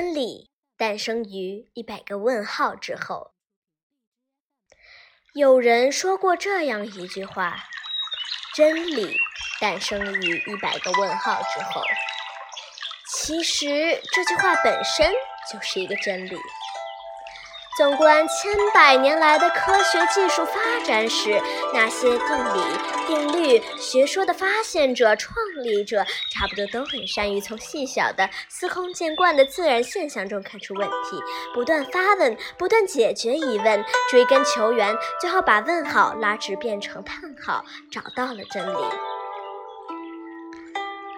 真理诞生于一百个问号之后。有人说过这样一句话：“真理诞生于一百个问号之后。”其实这句话本身就是一个真理。纵观千百年来的科学技术发展史，那些定理、定律、学说的发现者、创立者，差不多都很善于从细小的、司空见惯的自然现象中看出问题，不断发问，不断解决疑问，追根求源，最后把问号拉直变成叹号，找到了真理。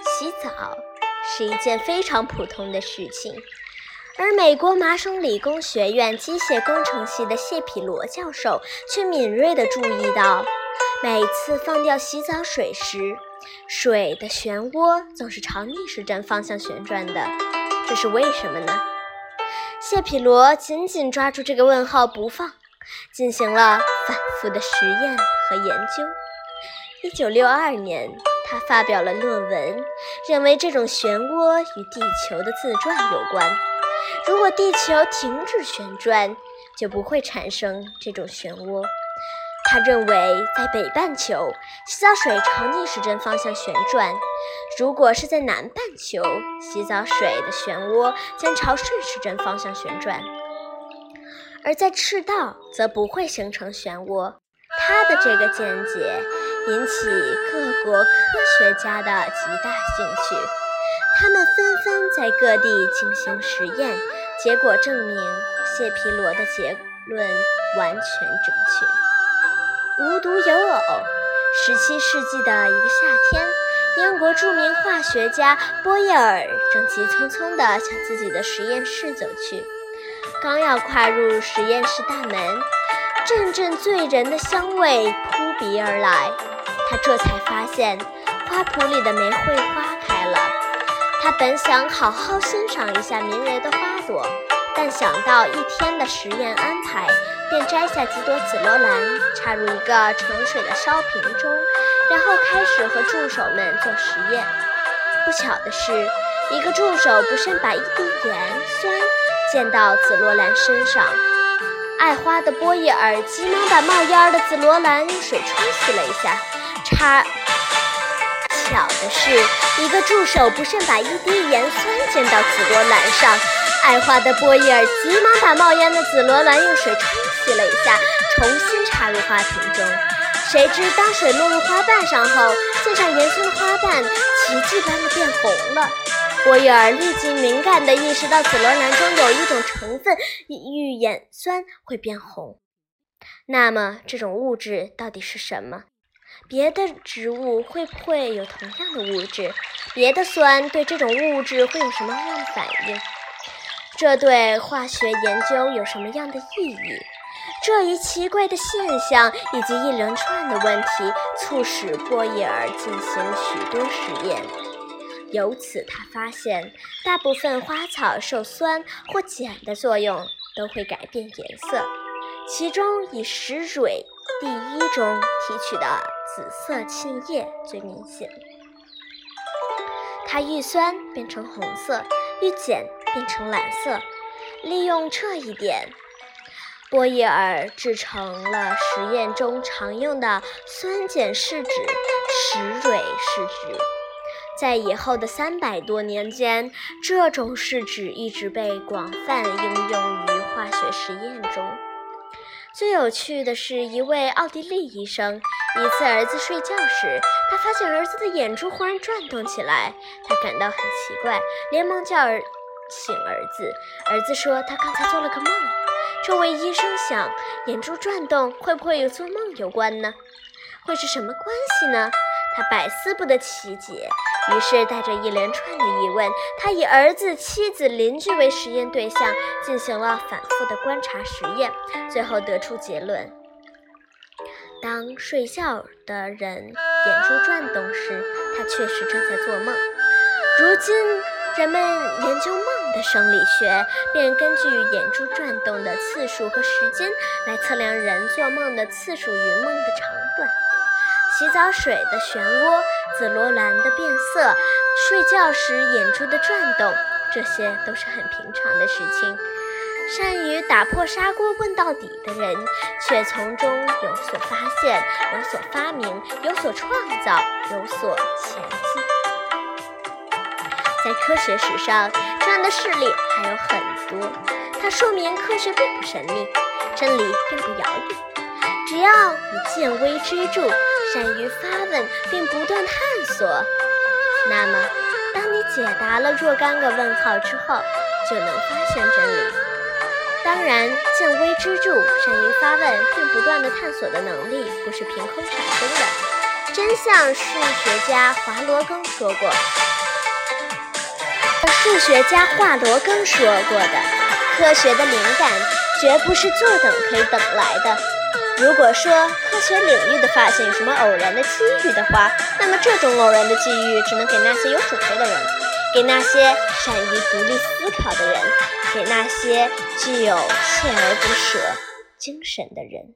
洗澡是一件非常普通的事情。而美国麻省理工学院机械工程系的谢皮罗教授却敏锐地注意到，每次放掉洗澡水时，水的漩涡总是朝逆时针方向旋转的。这是为什么呢？谢皮罗紧紧抓住这个问号不放，进行了反复的实验和研究。一九六二年，他发表了论文，认为这种漩涡与地球的自转有关。如果地球停止旋转，就不会产生这种漩涡。他认为，在北半球，洗澡水朝逆时针方向旋转；如果是在南半球，洗澡水的漩涡将朝顺时针方向旋转；而在赤道，则不会形成漩涡。他的这个见解引起各国科学家的极大兴趣。他们纷纷在各地进行实验，结果证明谢皮罗的结论完全正确。无独有偶，十七世纪的一个夏天，英国著名化学家波叶尔正急匆匆地向自己的实验室走去，刚要跨入实验室大门，阵阵醉人的香味扑鼻而来，他这才发现花圃里的玫瑰花。他本想好好欣赏一下迷人的花朵，但想到一天的实验安排，便摘下几朵紫罗兰，插入一个盛水的烧瓶中，然后开始和助手们做实验。不巧的是，一个助手不慎把一滴盐酸溅到紫罗兰身上，爱花的波叶尔急忙把冒烟的紫罗兰用水冲洗了一下，插。巧的是，一个助手不慎把一滴盐酸溅到紫罗兰上，爱花的波伊尔急忙把冒烟的紫罗兰用水冲洗了一下，重新插入花瓶中。谁知当水落入花瓣上后，溅上盐酸的花瓣奇迹般的变红了。波伊尔立即敏感地意识到紫罗兰中有一种成分遇盐酸会变红。那么，这种物质到底是什么？别的植物会不会有同样的物质？别的酸对这种物质会有什么样的反应？这对化学研究有什么样的意义？这一奇怪的现象以及一连串的问题，促使波伊尔进行许多实验。由此，他发现大部分花草受酸或碱的作用都会改变颜色，其中以石蕊第一中提取的。紫色沁液最明显，它遇酸变成红色，遇碱变成蓝色。利用这一点，波叶尔制成了实验中常用的酸碱试纸石蕊试纸。在以后的三百多年间，这种试纸一直被广泛应用于化学实验中。最有趣的是，一位奥地利医生。一次，儿子睡觉时，他发现儿子的眼珠忽然转动起来，他感到很奇怪，连忙叫儿醒儿子。儿子说他刚才做了个梦。这位医生想，眼珠转动会不会与做梦有关呢？会是什么关系呢？他百思不得其解。于是，带着一连串的疑问，他以儿子、妻子、邻居为实验对象，进行了反复的观察实验，最后得出结论。当睡觉的人眼珠转动时，他确实正在做梦。如今，人们研究梦的生理学，便根据眼珠转动的次数和时间来测量人做梦的次数与梦的长短。洗澡水的漩涡、紫罗兰的变色、睡觉时眼珠的转动，这些都是很平常的事情。善于打破砂锅问到底的人，却从中有所发现、有所发明、有所创造、有所前进。在科学史上，这样的事例还有很多。它说明科学并不神秘，真理并不遥远。只要你见微知著，善于发问并不断探索，那么当你解答了若干个问号之后，就能发现真理。当然，见微知著、善于发问并不断的探索的能力不是凭空产生的。真像数学家华罗庚说过，数学家华罗庚说过的，科学的灵感绝不是坐等可以等来的。如果说科学领域的发现有什么偶然的机遇的话，那么这种偶然的机遇只能给那些有准备的人，给那些善于独立思考的人。给那些具有锲而不舍精神的人。